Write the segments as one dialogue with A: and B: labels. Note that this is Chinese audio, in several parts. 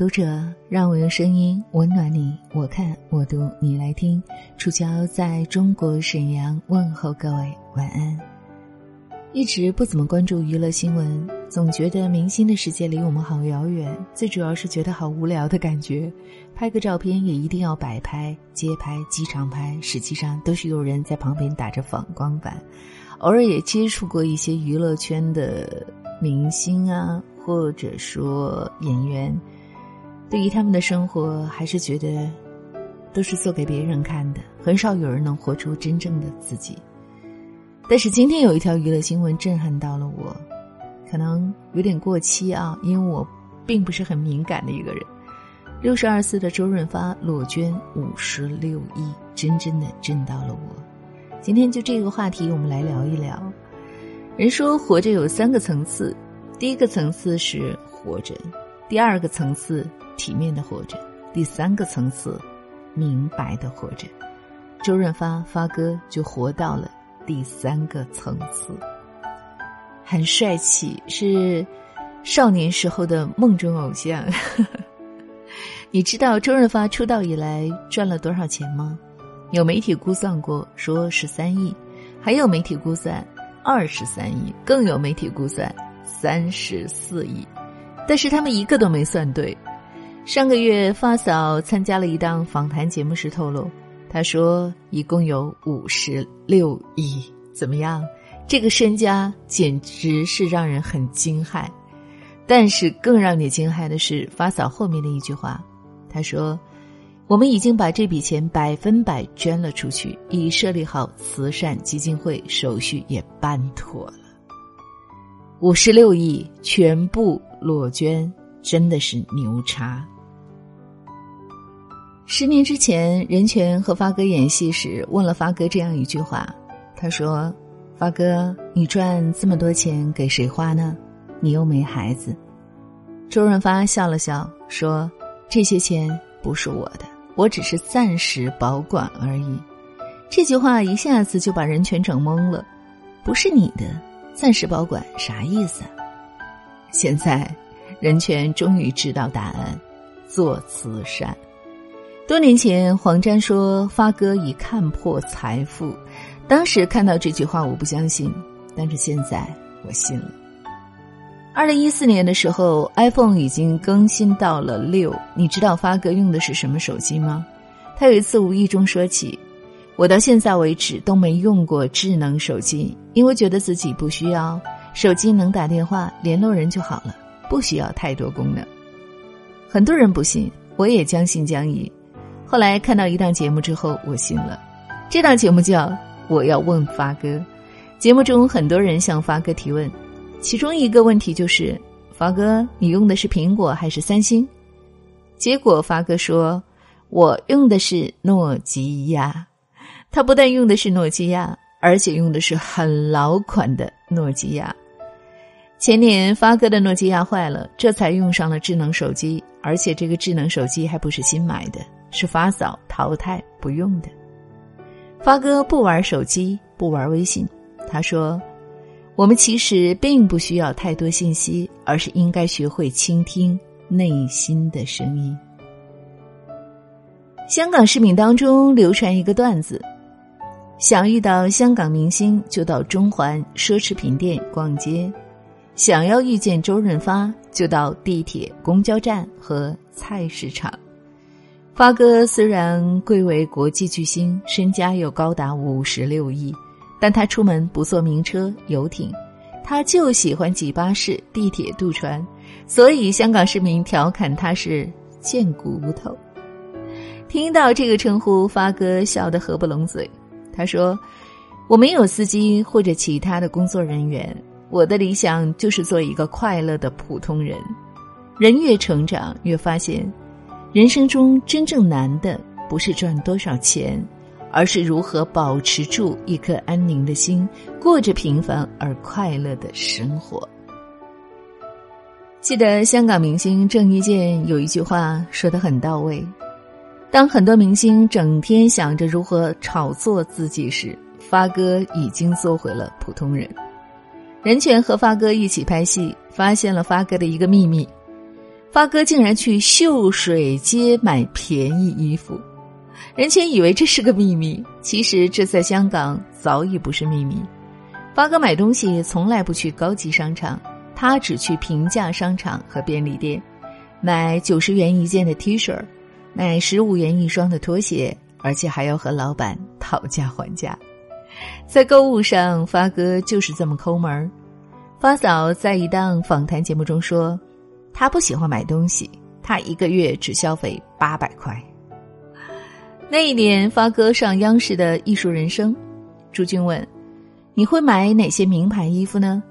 A: 读者，让我用声音温暖你。我看，我读，你来听。楚乔在中国沈阳问候各位晚安。一直不怎么关注娱乐新闻，总觉得明星的世界离我们好遥远。最主要是觉得好无聊的感觉，拍个照片也一定要摆拍、街拍、机场拍，实际上都是有人在旁边打着反光板。偶尔也接触过一些娱乐圈的明星啊，或者说演员。对于他们的生活，还是觉得都是做给别人看的，很少有人能活出真正的自己。但是今天有一条娱乐新闻震撼到了我，可能有点过期啊，因为我并不是很敏感的一个人。六十二岁的周润发裸捐五十六亿，真正的震到了我。今天就这个话题，我们来聊一聊。人说活着有三个层次，第一个层次是活着，第二个层次。体面的活着，第三个层次，明白的活着。周润发发哥就活到了第三个层次，很帅气，是少年时候的梦中偶像。你知道周润发出道以来赚了多少钱吗？有媒体估算过，说十三亿；还有媒体估算二十三亿，更有媒体估算三十四亿。但是他们一个都没算对。上个月，发嫂参加了一档访谈节目时透露，她说一共有五十六亿，怎么样？这个身家简直是让人很惊骇。但是更让你惊骇的是发嫂后面的一句话，她说：“我们已经把这笔钱百分百捐了出去，已设立好慈善基金会，手续也办妥了。五十六亿全部裸捐。”真的是牛叉！十年之前，任泉和发哥演戏时，问了发哥这样一句话：“他说，发哥，你赚这么多钱给谁花呢？你又没孩子。”周润发笑了笑说：“这些钱不是我的，我只是暂时保管而已。”这句话一下子就把任泉整懵了：“不是你的，暂时保管啥意思？”啊现在。任泉终于知道答案：做慈善。多年前，黄沾说发哥已看破财富，当时看到这句话我不相信，但是现在我信了。二零一四年的时候，iPhone 已经更新到了六，你知道发哥用的是什么手机吗？他有一次无意中说起：“我到现在为止都没用过智能手机，因为觉得自己不需要手机，能打电话联络人就好了。”不需要太多功能，很多人不信，我也将信将疑。后来看到一档节目之后，我信了。这档节目叫《我要问发哥》，节目中很多人向发哥提问，其中一个问题就是：“发哥，你用的是苹果还是三星？”结果发哥说：“我用的是诺基亚。”他不但用的是诺基亚，而且用的是很老款的诺基亚。前年发哥的诺基亚坏了，这才用上了智能手机，而且这个智能手机还不是新买的，是发嫂淘汰不用的。发哥不玩手机，不玩微信，他说：“我们其实并不需要太多信息，而是应该学会倾听内心的声音。”香港市民当中流传一个段子：想遇到香港明星，就到中环奢侈品店逛街。想要遇见周润发，就到地铁、公交站和菜市场。发哥虽然贵为国际巨星，身家又高达五十六亿，但他出门不坐名车、游艇，他就喜欢挤巴士、地铁、渡船，所以香港市民调侃他是“贱骨头”。听到这个称呼，发哥笑得合不拢嘴。他说：“我没有司机或者其他的工作人员。”我的理想就是做一个快乐的普通人。人越成长，越发现，人生中真正难的不是赚多少钱，而是如何保持住一颗安宁的心，过着平凡而快乐的生活。记得香港明星郑伊健有一句话说的很到位：当很多明星整天想着如何炒作自己时，发哥已经做回了普通人。任泉和发哥一起拍戏，发现了发哥的一个秘密：发哥竟然去秀水街买便宜衣服，任泉以为这是个秘密，其实这在香港早已不是秘密。发哥买东西从来不去高级商场，他只去平价商场和便利店，买九十元一件的 T 恤，买十五元一双的拖鞋，而且还要和老板讨价还价。在购物上，发哥就是这么抠门儿。发嫂在一档访谈节目中说。他不喜欢买东西，他一个月只消费八百块。那一年，发哥上央视的《艺术人生》，朱军问：“你会买哪些名牌衣服呢？”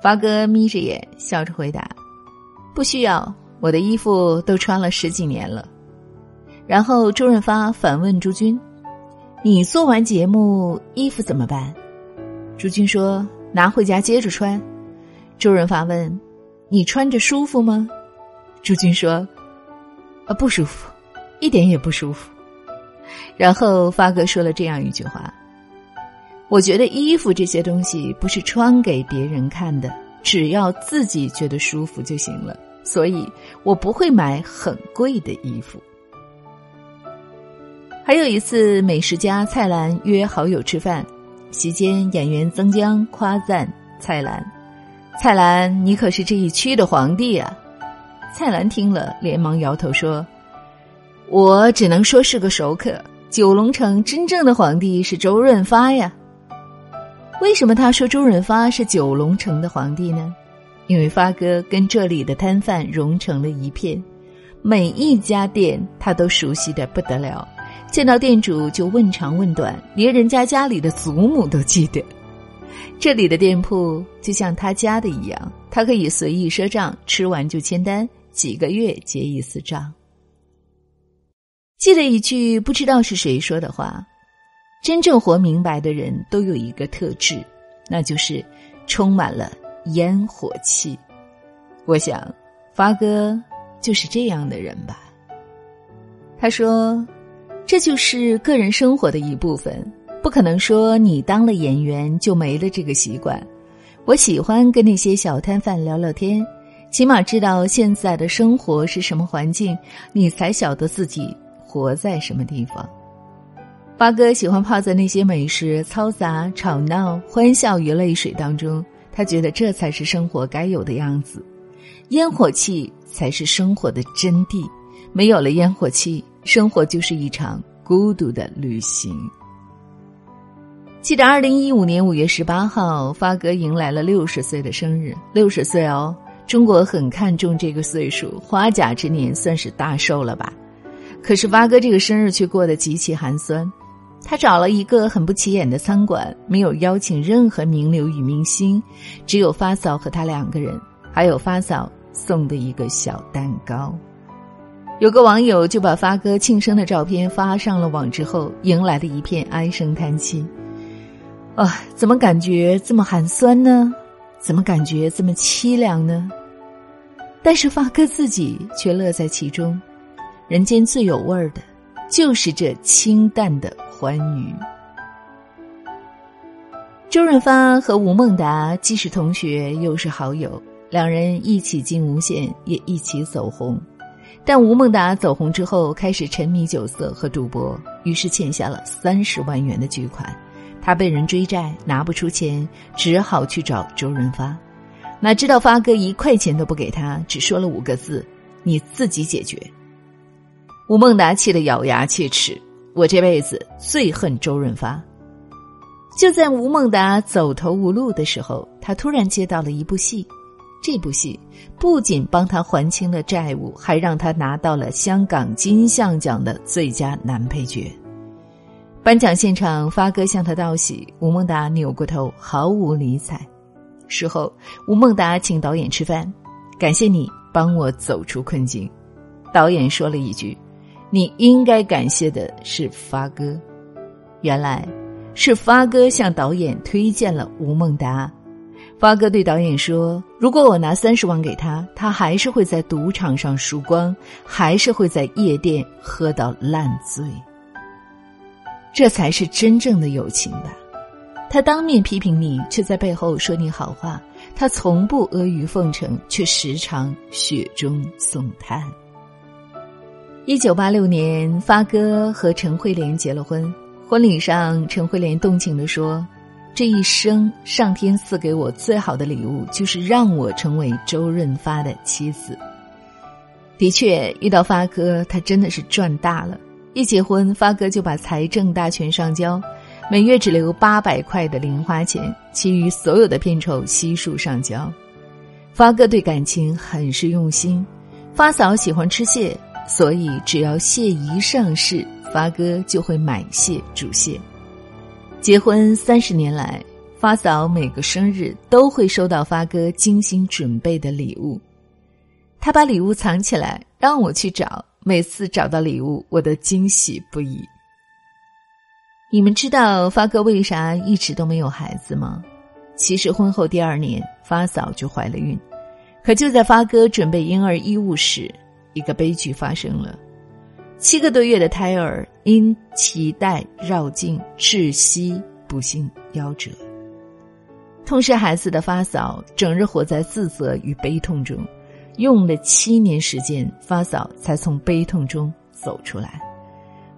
A: 发哥眯着眼笑着回答：“不需要，我的衣服都穿了十几年了。”然后周润发反问朱军：“你做完节目衣服怎么办？”朱军说：“拿回家接着穿。”周润发问。你穿着舒服吗？朱军说：“啊，不舒服，一点也不舒服。”然后发哥说了这样一句话：“我觉得衣服这些东西不是穿给别人看的，只要自己觉得舒服就行了。所以我不会买很贵的衣服。”还有一次，美食家蔡澜约好友吃饭，席间演员曾江夸赞蔡澜。蔡澜，你可是这一区的皇帝啊！蔡澜听了，连忙摇头说：“我只能说是个熟客。九龙城真正的皇帝是周润发呀。为什么他说周润发是九龙城的皇帝呢？因为发哥跟这里的摊贩融成了一片，每一家店他都熟悉的不得了，见到店主就问长问短，连人家家里的祖母都记得。”这里的店铺就像他家的一样，他可以随意赊账，吃完就签单，几个月结一次账。记得一句不知道是谁说的话：“真正活明白的人都有一个特质，那就是充满了烟火气。”我想，发哥就是这样的人吧。他说：“这就是个人生活的一部分。”不可能说你当了演员就没了这个习惯。我喜欢跟那些小摊贩聊聊天，起码知道现在的生活是什么环境，你才晓得自己活在什么地方。八哥喜欢泡在那些美食、嘈杂、吵闹、欢笑与泪水当中，他觉得这才是生活该有的样子，烟火气才是生活的真谛。没有了烟火气，生活就是一场孤独的旅行。记得二零一五年五月十八号，发哥迎来了六十岁的生日。六十岁哦，中国很看重这个岁数，花甲之年算是大寿了吧？可是发哥这个生日却过得极其寒酸。他找了一个很不起眼的餐馆，没有邀请任何名流与明星，只有发嫂和他两个人，还有发嫂送的一个小蛋糕。有个网友就把发哥庆生的照片发上了网，之后迎来了一片唉声叹气。啊，怎么感觉这么寒酸呢？怎么感觉这么凄凉呢？但是发哥自己却乐在其中。人间最有味儿的，就是这清淡的欢愉。周润发和吴孟达既是同学又是好友，两人一起进无线，也一起走红。但吴孟达走红之后，开始沉迷酒色和赌博，于是欠下了三十万元的巨款。他被人追债，拿不出钱，只好去找周润发。哪知道发哥一块钱都不给他，只说了五个字：“你自己解决。”吴孟达气得咬牙切齿：“我这辈子最恨周润发。”就在吴孟达走投无路的时候，他突然接到了一部戏。这部戏不仅帮他还清了债务，还让他拿到了香港金像奖的最佳男配角。颁奖现场，发哥向他道喜，吴孟达扭过头，毫无理睬。事后，吴孟达请导演吃饭，感谢你帮我走出困境。导演说了一句：“你应该感谢的是发哥。”原来，是发哥向导演推荐了吴孟达。发哥对导演说：“如果我拿三十万给他，他还是会在赌场上输光，还是会在夜店喝到烂醉。”这才是真正的友情吧。他当面批评你，却在背后说你好话；他从不阿谀奉承，却时常雪中送炭。一九八六年，发哥和陈慧莲结了婚。婚礼上，陈慧莲动情地说：“这一生，上天赐给我最好的礼物，就是让我成为周润发的妻子。”的确，遇到发哥，他真的是赚大了。一结婚，发哥就把财政大权上交。每月只留八百块的零花钱，其余所有的片酬悉数上交。发哥对感情很是用心。发嫂喜欢吃蟹，所以只要蟹一上市，发哥就会买蟹煮蟹。结婚三十年来，发嫂每个生日都会收到发哥精心准备的礼物。他把礼物藏起来，让我去找。每次找到礼物，我都惊喜不已。你们知道发哥为啥一直都没有孩子吗？其实婚后第二年，发嫂就怀了孕，可就在发哥准备婴儿衣物时，一个悲剧发生了：七个多月的胎儿因脐带绕颈窒息，不幸夭折。痛失孩子的发嫂整日活在自责与悲痛中，用了七年时间，发嫂才从悲痛中走出来。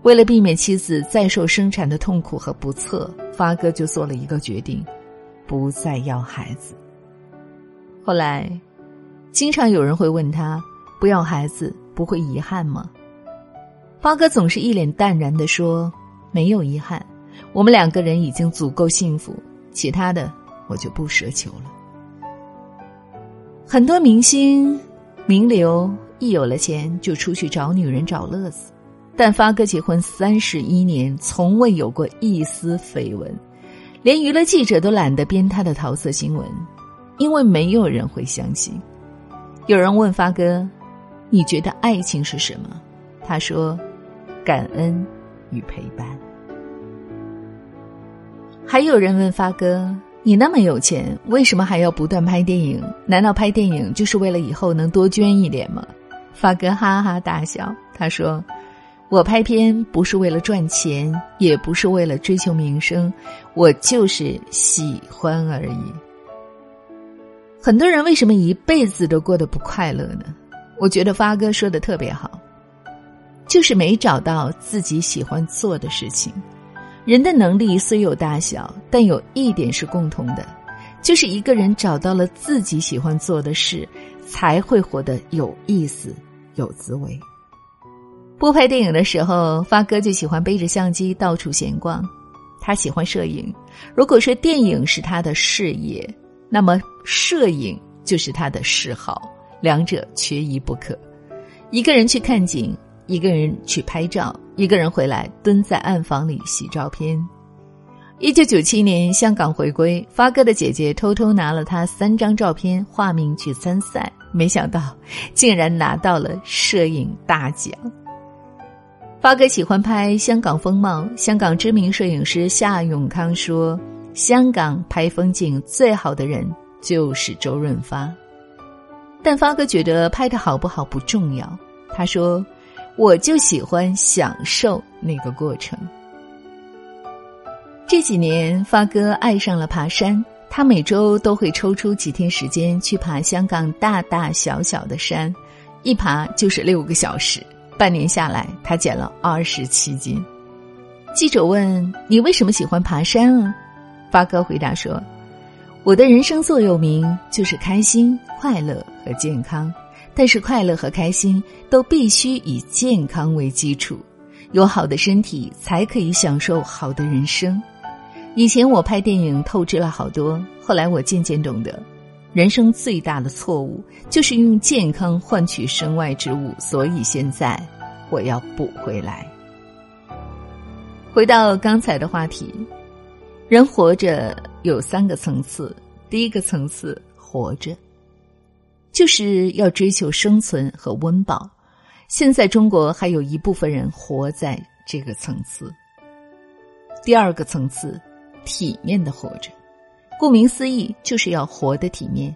A: 为了避免妻子再受生产的痛苦和不测，发哥就做了一个决定，不再要孩子。后来，经常有人会问他：“不要孩子不会遗憾吗？”发哥总是一脸淡然的说：“没有遗憾，我们两个人已经足够幸福，其他的我就不奢求了。”很多明星、名流一有了钱就出去找女人找乐子。但发哥结婚三十一年，从未有过一丝绯闻，连娱乐记者都懒得编他的桃色新闻，因为没有人会相信。有人问发哥：“你觉得爱情是什么？”他说：“感恩与陪伴。”还有人问发哥：“你那么有钱，为什么还要不断拍电影？难道拍电影就是为了以后能多捐一点吗？”发哥哈哈大笑，他说。我拍片不是为了赚钱，也不是为了追求名声，我就是喜欢而已。很多人为什么一辈子都过得不快乐呢？我觉得发哥说的特别好，就是没找到自己喜欢做的事情。人的能力虽有大小，但有一点是共同的，就是一个人找到了自己喜欢做的事，才会活得有意思、有滋味。不拍电影的时候，发哥就喜欢背着相机到处闲逛。他喜欢摄影。如果说电影是他的事业，那么摄影就是他的嗜好，两者缺一不可。一个人去看景，一个人去拍照，一个人回来蹲在暗房里洗照片。一九九七年香港回归，发哥的姐姐偷偷拿了他三张照片，化名去参赛，没想到竟然拿到了摄影大奖。发哥喜欢拍香港风貌。香港知名摄影师夏永康说：“香港拍风景最好的人就是周润发。”但发哥觉得拍的好不好不重要。他说：“我就喜欢享受那个过程。”这几年，发哥爱上了爬山。他每周都会抽出几天时间去爬香港大大小小的山，一爬就是六个小时。半年下来，他减了二十七斤。记者问：“你为什么喜欢爬山啊？”发哥回答说：“我的人生座右铭就是开心、快乐和健康。但是快乐和开心都必须以健康为基础，有好的身体才可以享受好的人生。以前我拍电影透支了好多，后来我渐渐懂得。”人生最大的错误就是用健康换取身外之物，所以现在我要补回来。回到刚才的话题，人活着有三个层次，第一个层次活着，就是要追求生存和温饱。现在中国还有一部分人活在这个层次。第二个层次，体面的活着。顾名思义，就是要活得体面。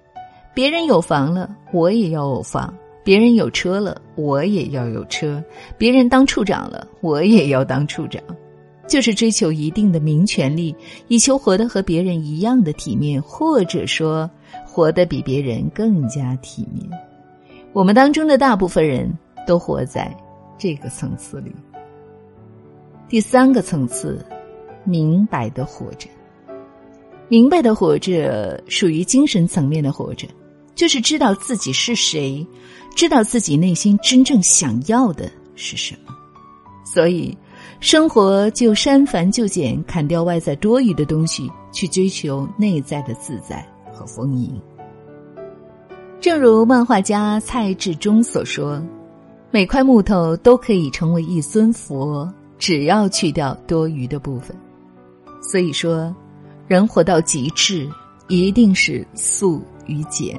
A: 别人有房了，我也要有房；别人有车了，我也要有车；别人当处长了，我也要当处长。就是追求一定的名权利，以求活得和别人一样的体面，或者说活得比别人更加体面。我们当中的大部分人都活在这个层次里。第三个层次，明白的活着。明白的活着，属于精神层面的活着，就是知道自己是谁，知道自己内心真正想要的是什么。所以，生活就删繁就简，砍掉外在多余的东西，去追求内在的自在和丰盈。正如漫画家蔡志忠所说：“每块木头都可以成为一尊佛，只要去掉多余的部分。”所以说。人活到极致，一定是素与简。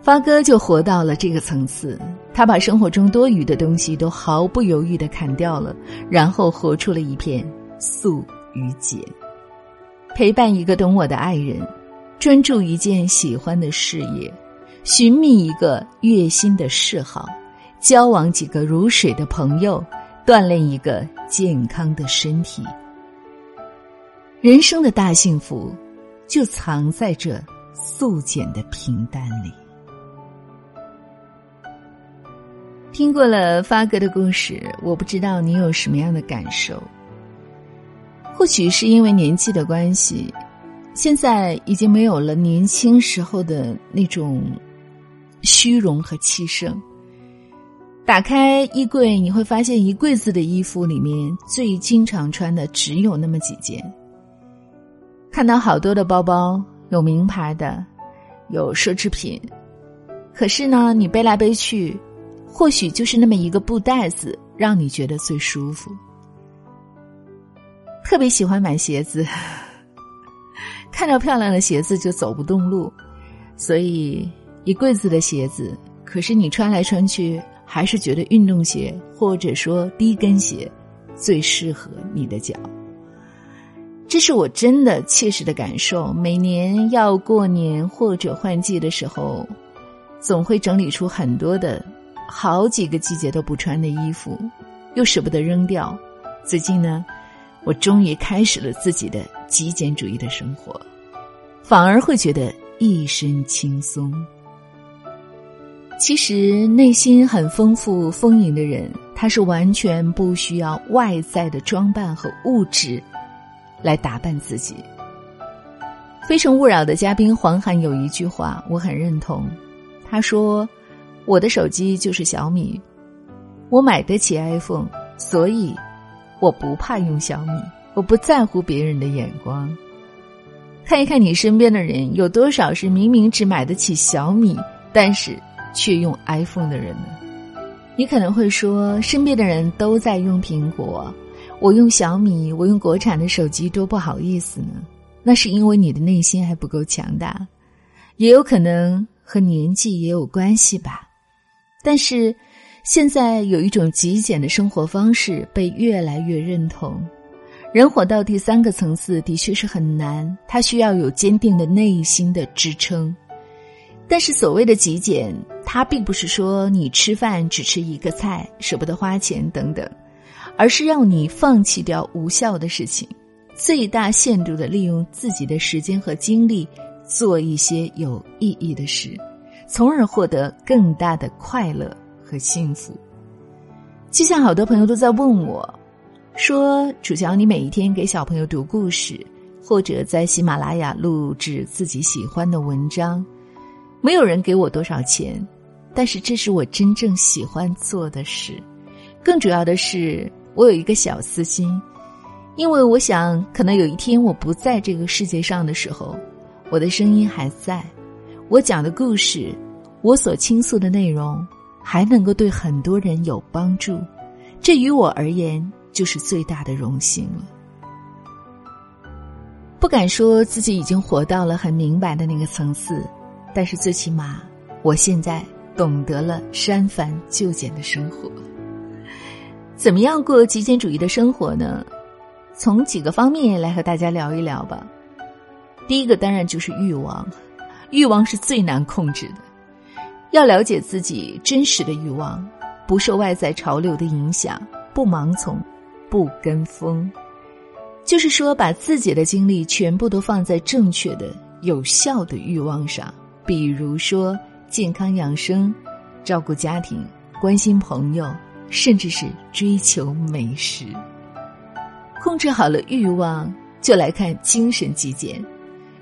A: 发哥就活到了这个层次，他把生活中多余的东西都毫不犹豫的砍掉了，然后活出了一片素与简。陪伴一个懂我的爱人，专注一件喜欢的事业，寻觅一个悦心的嗜好，交往几个如水的朋友，锻炼一个健康的身体。人生的大幸福，就藏在这素简的平淡里。听过了发哥的故事，我不知道你有什么样的感受。或许是因为年纪的关系，现在已经没有了年轻时候的那种虚荣和气盛。打开衣柜，你会发现一柜子的衣服里面，最经常穿的只有那么几件。看到好多的包包，有名牌的，有奢侈品，可是呢，你背来背去，或许就是那么一个布袋子，让你觉得最舒服。特别喜欢买鞋子，看到漂亮的鞋子就走不动路，所以一柜子的鞋子，可是你穿来穿去，还是觉得运动鞋或者说低跟鞋最适合你的脚。这是我真的切实的感受。每年要过年或者换季的时候，总会整理出很多的好几个季节都不穿的衣服，又舍不得扔掉。最近呢，我终于开始了自己的极简主义的生活，反而会觉得一身轻松。其实内心很丰富丰盈的人，他是完全不需要外在的装扮和物质。来打扮自己。《非诚勿扰》的嘉宾黄涵有一句话我很认同，他说：“我的手机就是小米，我买得起 iPhone，所以我不怕用小米，我不在乎别人的眼光。”看一看你身边的人，有多少是明明只买得起小米，但是却用 iPhone 的人呢？你可能会说，身边的人都在用苹果。我用小米，我用国产的手机，多不好意思呢。那是因为你的内心还不够强大，也有可能和年纪也有关系吧。但是，现在有一种极简的生活方式被越来越认同。人活到第三个层次的确是很难，它需要有坚定的内心的支撑。但是，所谓的极简，它并不是说你吃饭只吃一个菜，舍不得花钱等等。而是让你放弃掉无效的事情，最大限度的利用自己的时间和精力，做一些有意义的事，从而获得更大的快乐和幸福。就像好多朋友都在问我，说楚乔，你每一天给小朋友读故事，或者在喜马拉雅录制自己喜欢的文章，没有人给我多少钱，但是这是我真正喜欢做的事，更主要的是。我有一个小私心，因为我想，可能有一天我不在这个世界上的时候，我的声音还在，我讲的故事，我所倾诉的内容，还能够对很多人有帮助，这于我而言就是最大的荣幸了。不敢说自己已经活到了很明白的那个层次，但是最起码，我现在懂得了删繁就简的生活。怎么样过极简主义的生活呢？从几个方面来和大家聊一聊吧。第一个当然就是欲望，欲望是最难控制的。要了解自己真实的欲望，不受外在潮流的影响，不盲从，不跟风。就是说，把自己的精力全部都放在正确的、有效的欲望上，比如说健康养生、照顾家庭、关心朋友，甚至是追求美食。控制好了欲望，就来看精神极简。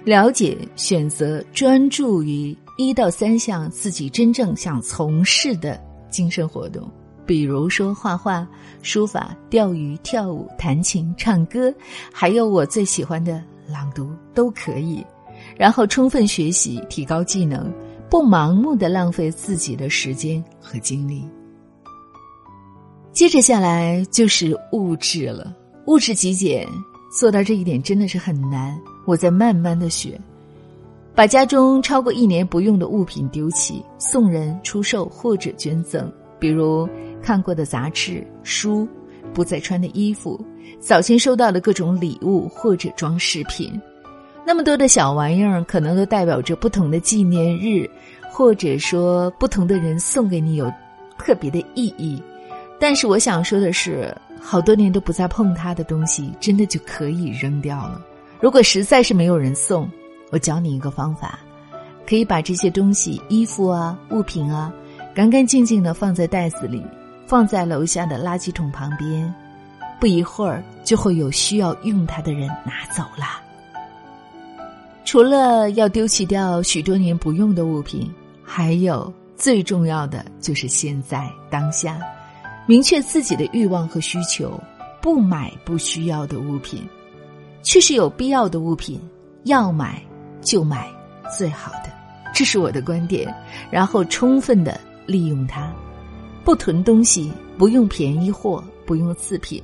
A: 了解、选择、专注于一到三项自己真正想从事的精神活动，比如说画画、书法、钓鱼、跳舞、弹琴、唱歌，还有我最喜欢的朗读都可以。然后充分学习，提高技能，不盲目的浪费自己的时间和精力。接着下来就是物质了，物质极简做到这一点真的是很难。我在慢慢的学，把家中超过一年不用的物品丢弃、送人、出售或者捐赠，比如看过的杂志、书、不再穿的衣服、早先收到的各种礼物或者装饰品。那么多的小玩意儿，可能都代表着不同的纪念日，或者说不同的人送给你有特别的意义。但是我想说的是，好多年都不再碰它的东西，真的就可以扔掉了。如果实在是没有人送，我教你一个方法，可以把这些东西、衣服啊、物品啊，干干净净的放在袋子里，放在楼下的垃圾桶旁边，不一会儿就会有需要用它的人拿走了。除了要丢弃掉许多年不用的物品，还有最重要的就是现在当下，明确自己的欲望和需求，不买不需要的物品。确实有必要的物品，要买就买最好的，这是我的观点。然后充分的利用它，不囤东西，不用便宜货，不用次品。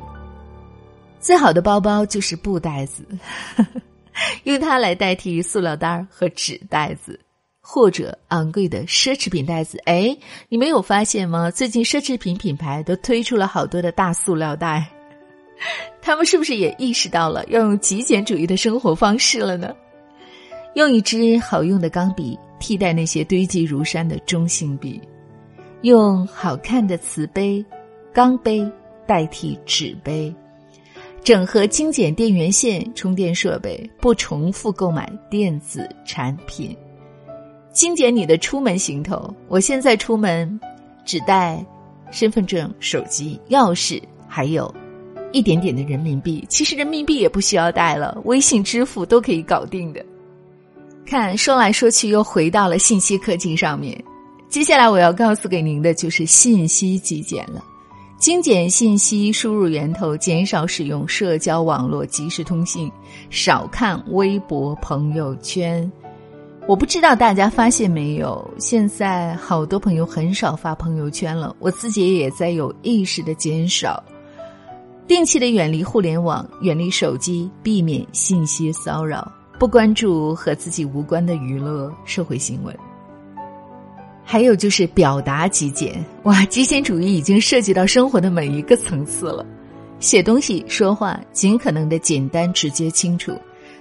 A: 最好的包包就是布袋子，用它来代替塑料袋和纸袋子，或者昂贵的奢侈品袋子。哎，你没有发现吗？最近奢侈品品牌都推出了好多的大塑料袋。他们是不是也意识到了要用极简主义的生活方式了呢？用一支好用的钢笔替代那些堆积如山的中性笔，用好看的瓷杯、钢杯代替纸杯，整合精简电源线、充电设备，不重复购买电子产品，精简你的出门行头。我现在出门只带身份证、手机、钥匙，还有。一点点的人民币，其实人民币也不需要带了，微信支付都可以搞定的。看，说来说去又回到了信息科技上面。接下来我要告诉给您的就是信息极简了，精简信息输入源头，减少使用社交网络即时通信，少看微博朋友圈。我不知道大家发现没有，现在好多朋友很少发朋友圈了，我自己也在有意识的减少。定期的远离互联网，远离手机，避免信息骚扰，不关注和自己无关的娱乐社会新闻。还有就是表达极简，哇，极简主义已经涉及到生活的每一个层次了。写东西、说话，尽可能的简单、直接、清楚。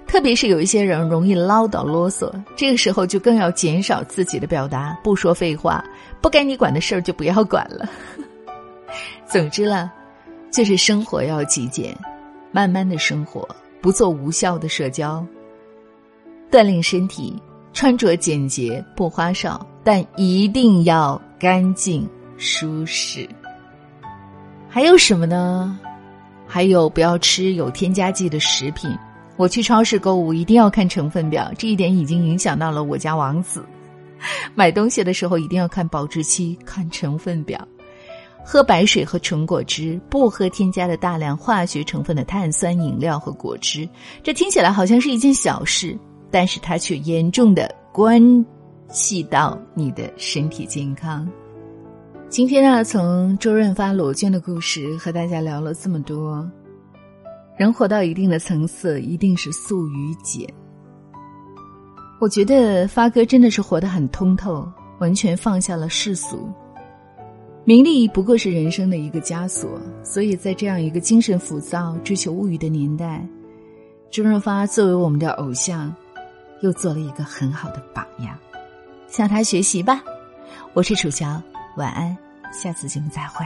A: 特别是有一些人容易唠叨啰嗦，这个时候就更要减少自己的表达，不说废话，不该你管的事儿就不要管了。总之了。就是生活要极简，慢慢的生活，不做无效的社交。锻炼身体，穿着简洁不花哨，但一定要干净舒适。还有什么呢？还有不要吃有添加剂的食品。我去超市购物一定要看成分表，这一点已经影响到了我家王子。买东西的时候一定要看保质期，看成分表。喝白水和纯果汁，不喝添加的大量化学成分的碳酸饮料和果汁。这听起来好像是一件小事，但是它却严重的关系到你的身体健康。今天呢，从周润发裸捐的故事和大家聊了这么多。人活到一定的层次，一定是素与简。我觉得发哥真的是活得很通透，完全放下了世俗。名利不过是人生的一个枷锁，所以在这样一个精神浮躁、追求物欲的年代，周润发作为我们的偶像，又做了一个很好的榜样，向他学习吧。我是楚乔，晚安，下次节目再会。